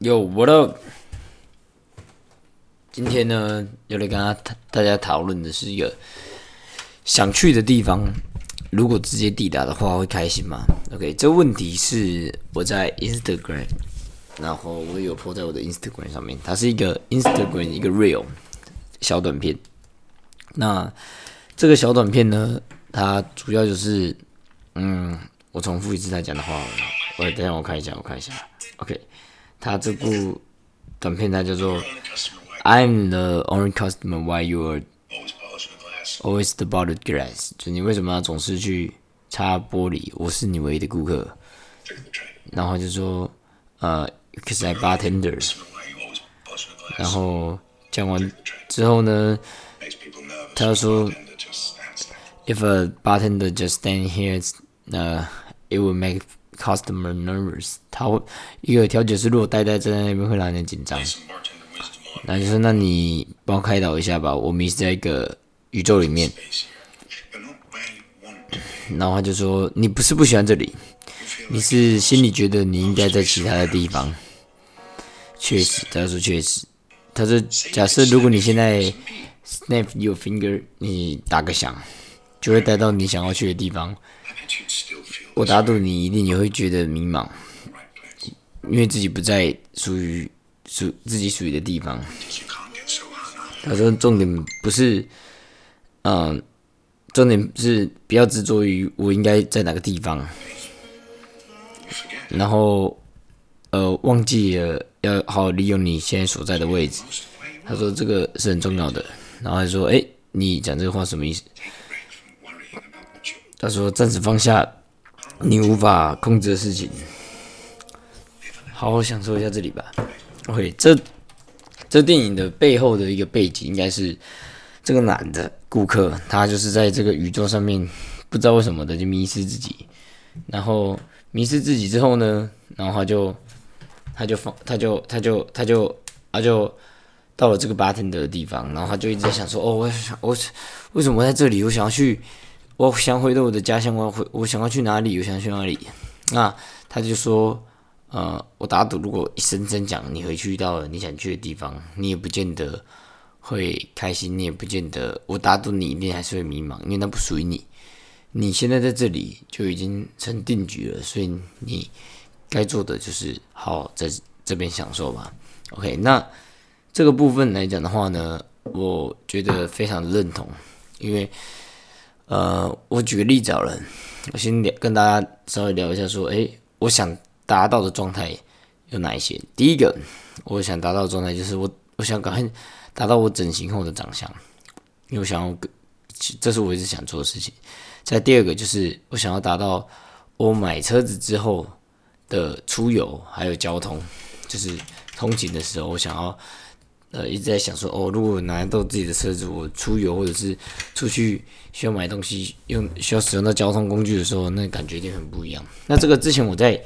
有我的，今天呢，又来跟大大家讨论的是一个想去的地方，如果直接抵达的话，会开心吗？OK，这问题是我在 Instagram，然后我有 po 在我的 Instagram 上面，它是一个 Instagram 一个 real 小短片。那这个小短片呢，它主要就是，嗯，我重复一次他讲的话，我等下我看一下，我看一下，OK。他这部短片它叫做 "I'm the only customer why you are always the bottled glass"，就你为什么要总是去擦玻璃？我是你唯一的顾客。然后就说呃，because I bartender。然后讲完之后呢，他说 "If a bartender just stand here, uh, it will make Customer nervous，他会一个调解师如果呆呆站在那边会让人紧张。那就说，那你帮我开导一下吧，我迷失在一个宇宙里面。然后他就说，你不是不喜欢这里，你是心里觉得你应该在其他的地方。确实，他说确实，他说假设如果你现在 snap your finger，你打个响，就会带到你想要去的地方。我打赌你一定也会觉得迷茫，因为自己不在属于属自己属于的地方。他说重点不是，嗯，重点是不要执着于我应该在哪个地方，然后呃忘记了要好好利用你现在所在的位置。他说这个是很重要的。然后他说：“哎，你讲这个话什么意思？”他说：“暂时放下。”你无法控制的事情，好好享受一下这里吧。OK，这这电影的背后的一个背景，应该是这个男的顾客，他就是在这个宇宙上面，不知道为什么的就迷失自己，然后迷失自己之后呢，然后他就他就放他就他就他就他就到了这个巴天德的地方，然后他就一直在想说，哦，我想我为什么在这里，我想要去。我想回到我的家乡，我要回，我想要去哪里？我想去哪里？那他就说，呃，我打赌，如果一声声讲你回去到了你想去的地方，你也不见得会开心，你也不见得，我打赌你一定还是会迷茫，因为那不属于你。你现在在这里就已经成定局了，所以你该做的就是好在这边享受吧。OK，那这个部分来讲的话呢，我觉得非常认同，因为。呃，我举个例子好了，我先聊跟大家稍微聊一下，说，诶，我想达到的状态有哪一些？第一个，我想达到的状态就是我，我想赶快达到我整形后的长相，因为我想要，这是我一直想做的事情。再第二个就是，我想要达到我买车子之后的出游还有交通，就是通勤的时候，我想要。呃，一直在想说，哦，如果拿到自己的车子，我出游或者是出去需要买东西，用需要使用到交通工具的时候，那感觉一定很不一样。那这个之前我在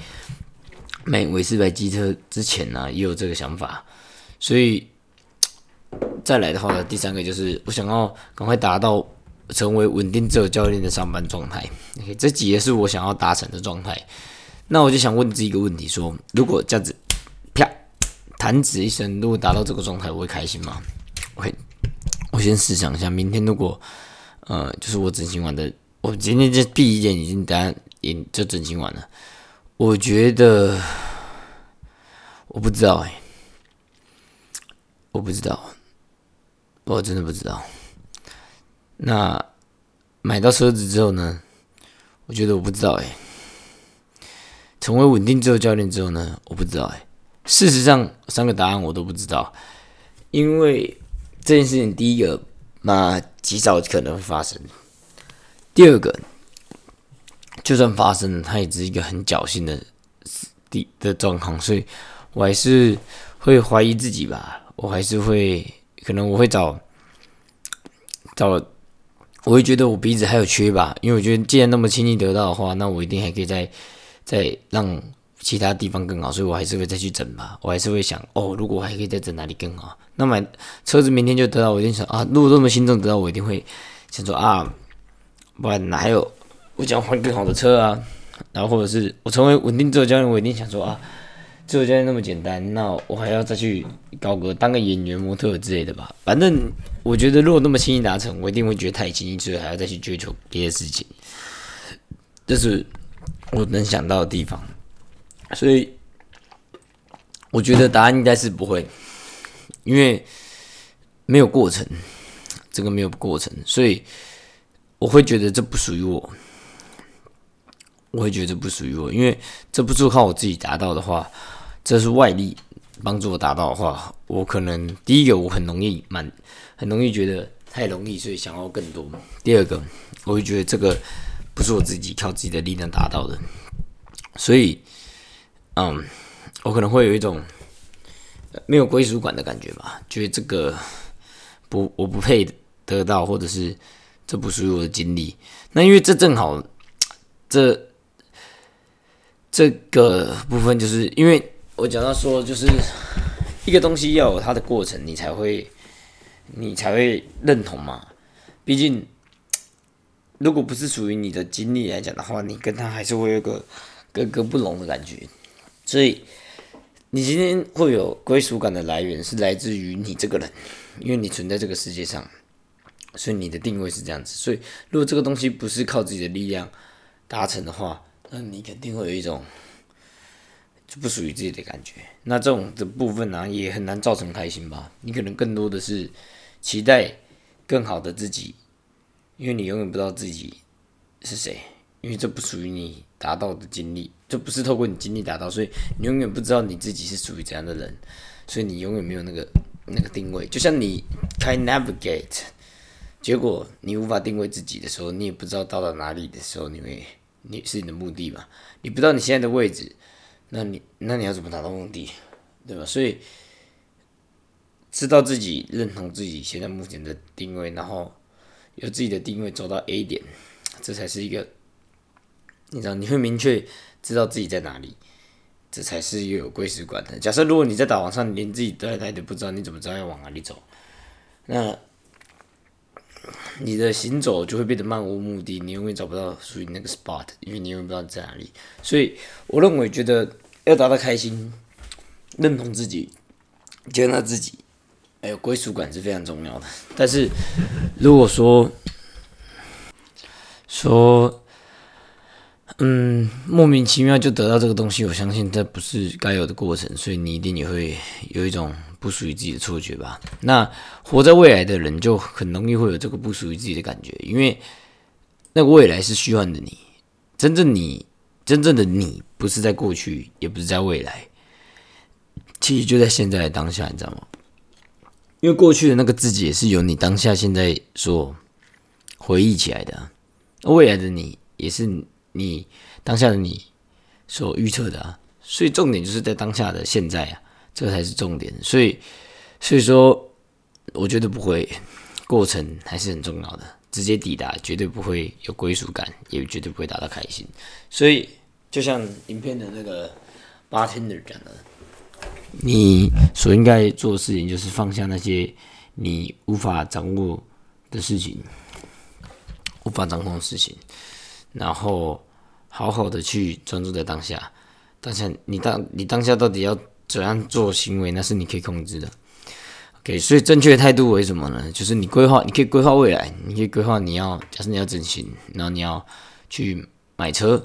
买维斯牌机车之前呢，也有这个想法，所以再来的话，第三个就是我想要赶快达到成为稳定自由教练的上班状态。OK，这几页是我想要达成的状态。那我就想问自己一个问题：说如果这样子。弹指一声，如果达到这个状态，我会开心吗？OK，我先试想一下，明天如果呃，就是我整形完的，我今天这闭眼已经单眼就整形完了，我觉得我不知道哎，我不知道，我真的不知道。那买到车子之后呢？我觉得我不知道哎。成为稳定自由教练之后呢？我不知道哎。事实上，三个答案我都不知道，因为这件事情，第一个，那极少可能会发生；第二个，就算发生了，它也只是一个很侥幸的的的状况，所以我还是会怀疑自己吧。我还是会，可能我会找找，我会觉得我鼻子还有缺吧，因为我觉得既然那么轻易得到的话，那我一定还可以再再让。其他地方更好，所以我还是会再去整吧。我还是会想，哦，如果我还可以再整哪里更好，那买车子明天就得到，我一定想啊，如果这么心动得到，我一定会想说啊，不然哪有我想换更好的车啊，然后或者是我成为稳定自由教练，我一定想说啊，自由教练那么简单，那我还要再去搞个当个演员、模特之类的吧？反正我觉得，如果那么轻易达成，我一定会觉得太轻易，所以还要再去追求别的事情。这是我能想到的地方，所以我觉得答案应该是不会，因为没有过程，这个没有过程，所以我会觉得这不属于我。我会觉得不属于我，因为这不是靠我自己达到的话，这是外力帮助我达到的话，我可能第一个我很容易满，很容易觉得太容易，所以想要更多。第二个，我会觉得这个不是我自己靠自己的力量达到的，所以，嗯，我可能会有一种没有归属感的感觉吧，觉得这个不我不配得到，或者是这不属于我的经历。那因为这正好这。这个部分就是因为我讲到说，就是一个东西要有它的过程，你才会你才会认同嘛。毕竟，如果不是属于你的经历来讲的话，你跟他还是会有个格格不入的感觉。所以，你今天会有归属感的来源是来自于你这个人，因为你存在这个世界上，所以你的定位是这样子。所以，如果这个东西不是靠自己的力量达成的话，那你肯定会有一种就不属于自己的感觉，那这种的部分呢，也很难造成开心吧？你可能更多的是期待更好的自己，因为你永远不知道自己是谁，因为这不属于你达到的经历，这不是透过你经历达到，所以你永远不知道你自己是属于怎样的人，所以你永远没有那个那个定位。就像你开 Navigate，结果你无法定位自己的时候，你也不知道到了哪里的时候，你会。你是你的目的嘛？你不知道你现在的位置，那你那你要怎么达到目的，对吧？所以知道自己认同自己现在目前的定位，然后有自己的定位走到 A 点，这才是一个你知道你会明确知道自己在哪里，这才是一个有归属感的。假设如果你在导航上连自己在哪里都不知道，你怎么知道要往哪里走？那？你的行走就会变得漫无目的，你永远找不到属于那个 spot，因为你永远不知道在哪里。所以，我认为觉得要达到开心、认同自己、接纳自己，还有归属感是非常重要的。但是，如果说说，嗯，莫名其妙就得到这个东西，我相信这不是该有的过程，所以你一定也会有一种。不属于自己的错觉吧？那活在未来的人就很容易会有这个不属于自己的感觉，因为那个未来是虚幻的你，真正你真正的你不是在过去，也不是在未来，其实就在现在的当下，你知道吗？因为过去的那个自己也是由你当下现在所回忆起来的，未来的你也是你当下的你所预测的啊，所以重点就是在当下的现在啊。这才是重点，所以，所以说，我觉得不会，过程还是很重要的。直接抵达绝对不会有归属感，也绝对不会达到开心。所以，就像影片的那个巴特纳讲的，你所应该做的事情就是放下那些你无法掌握的事情，无法掌控的事情，然后好好的去专注在当下。当下，你当你当下到底要？怎样做行为，那是你可以控制的。OK，所以正确的态度为什么呢？就是你规划，你可以规划未来，你可以规划你要，假设你要整形，然后你要去买车，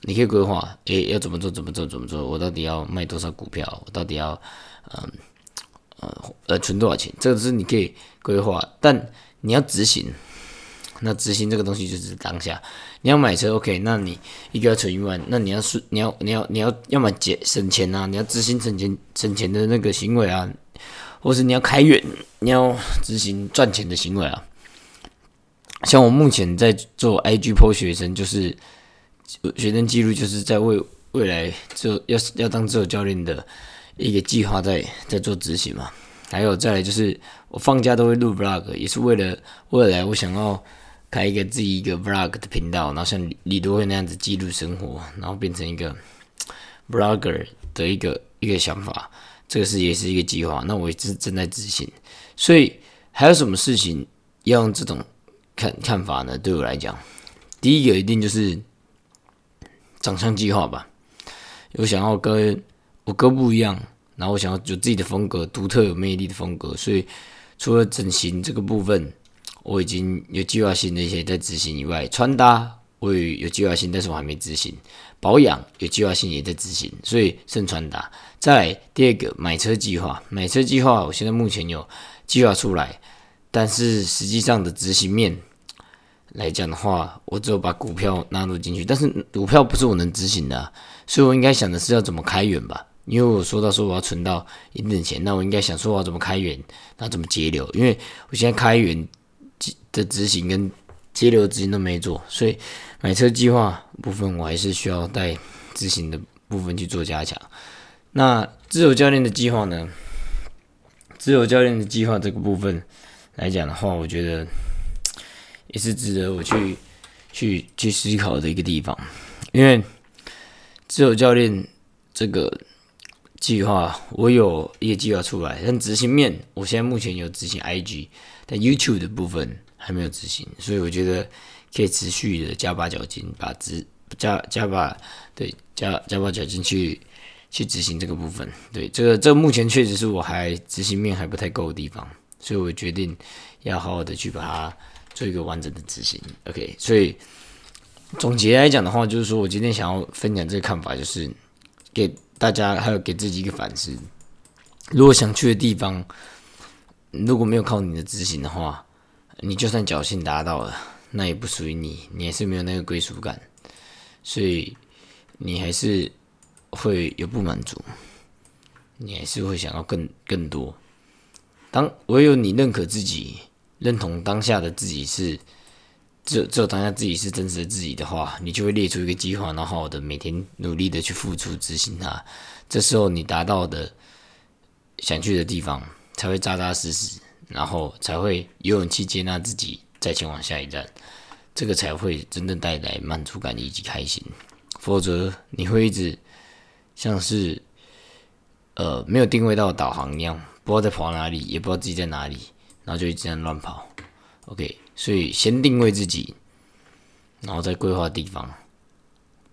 你可以规划，诶，要怎么做，怎么做，怎么做？我到底要卖多少股票？我到底要，嗯，呃，呃，存多少钱？这个是你可以规划，但你要执行。那执行这个东西就是当下，你要买车，OK？那你一个要存一万，那你要是你要你要你要要么节省钱啊，你要执行省钱省钱的那个行为啊，或是你要开源，你要执行赚钱的行为啊。像我目前在做 IG PO 学生，就是学生记录，就是在为未来就要要当自由教练的一个计划在在做执行嘛。还有再来就是我放假都会录 Vlog，也是为了未来我想要。开一个自己一个 vlog 的频道，然后像李多惠那样子记录生活，然后变成一个 vlogger 的一个一个想法，这个是也是一个计划。那我也是正在执行。所以还有什么事情要用这种看看法呢？对我来讲，第一个一定就是长相计划吧。我想要跟我哥不一样，然后我想要有自己的风格，独特有魅力的风格，所以除了整形这个部分，我已经有计划性的一些在执行以外，穿搭我也有计划性，但是我还没执行。保养有计划性也在执行，所以剩穿搭。再第二个买车计划，买车计划我现在目前有计划出来，但是实际上的执行面来讲的话，我只有把股票纳入进去，但是股票不是我能执行的，所以我应该想的是要怎么开源吧。因为我说到说我要存到一定钱，那我应该想说我要怎么开源，那怎么节流？因为我现在开源的执行跟接流执行都没做，所以买车计划部分我还是需要带执行的部分去做加强。那自由教练的计划呢？自由教练的计划这个部分来讲的话，我觉得也是值得我去去去思考的一个地方，因为自由教练这个。计划我有一个计划出来，但执行面我现在目前有执行 IG，但 YouTube 的部分还没有执行，所以我觉得可以持续的加把脚筋，把执加加把对加加把脚筋去去执行这个部分。对，这个这目前确实是我还执行面还不太够的地方，所以我决定要好好的去把它做一个完整的执行。OK，所以总结来讲的话，就是说我今天想要分享这个看法，就是给。大家还有给自己一个反思：如果想去的地方，如果没有靠你的执行的话，你就算侥幸达到了，那也不属于你，你还是没有那个归属感，所以你还是会有不满足，你还是会想要更更多。当唯有你认可自己，认同当下的自己是。只有只有当下自己是真实的自己的话，你就会列出一个计划，然后好的每天努力的去付出执行它。这时候你达到的想去的地方，才会扎扎实实，然后才会有勇气接纳自己，再前往下一站。这个才会真正带来满足感以及开心。否则你会一直像是呃没有定位到导航一样，不知道在跑哪里，也不知道自己在哪里，然后就一直在乱跑。OK。所以先定位自己，然后再规划地方，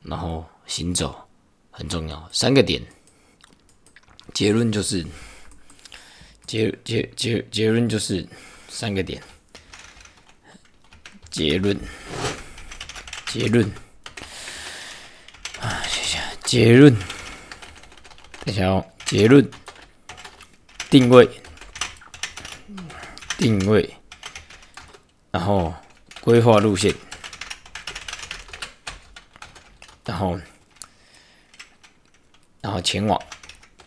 然后行走很重要。三个点，结论就是结结结结论就是三个点。结论结论啊，谢谢结论。等下哦，结论定位定位。然后规划路线，然后然后前往，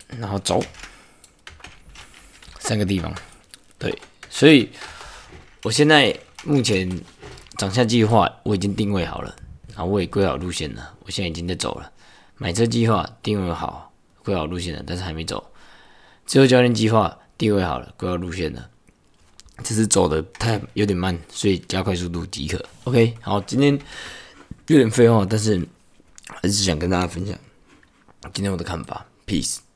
然后走三个地方。对，所以我现在目前长相计划我已经定位好了，然后我也规好路线了。我现在已经在走了。买车计划定位好，规好路线了，但是还没走。自由教练计划定位好了，规划路线了。只是走的太有点慢，所以加快速度即可。OK，好，今天有点废话，但是还是想跟大家分享今天我的看法。Peace。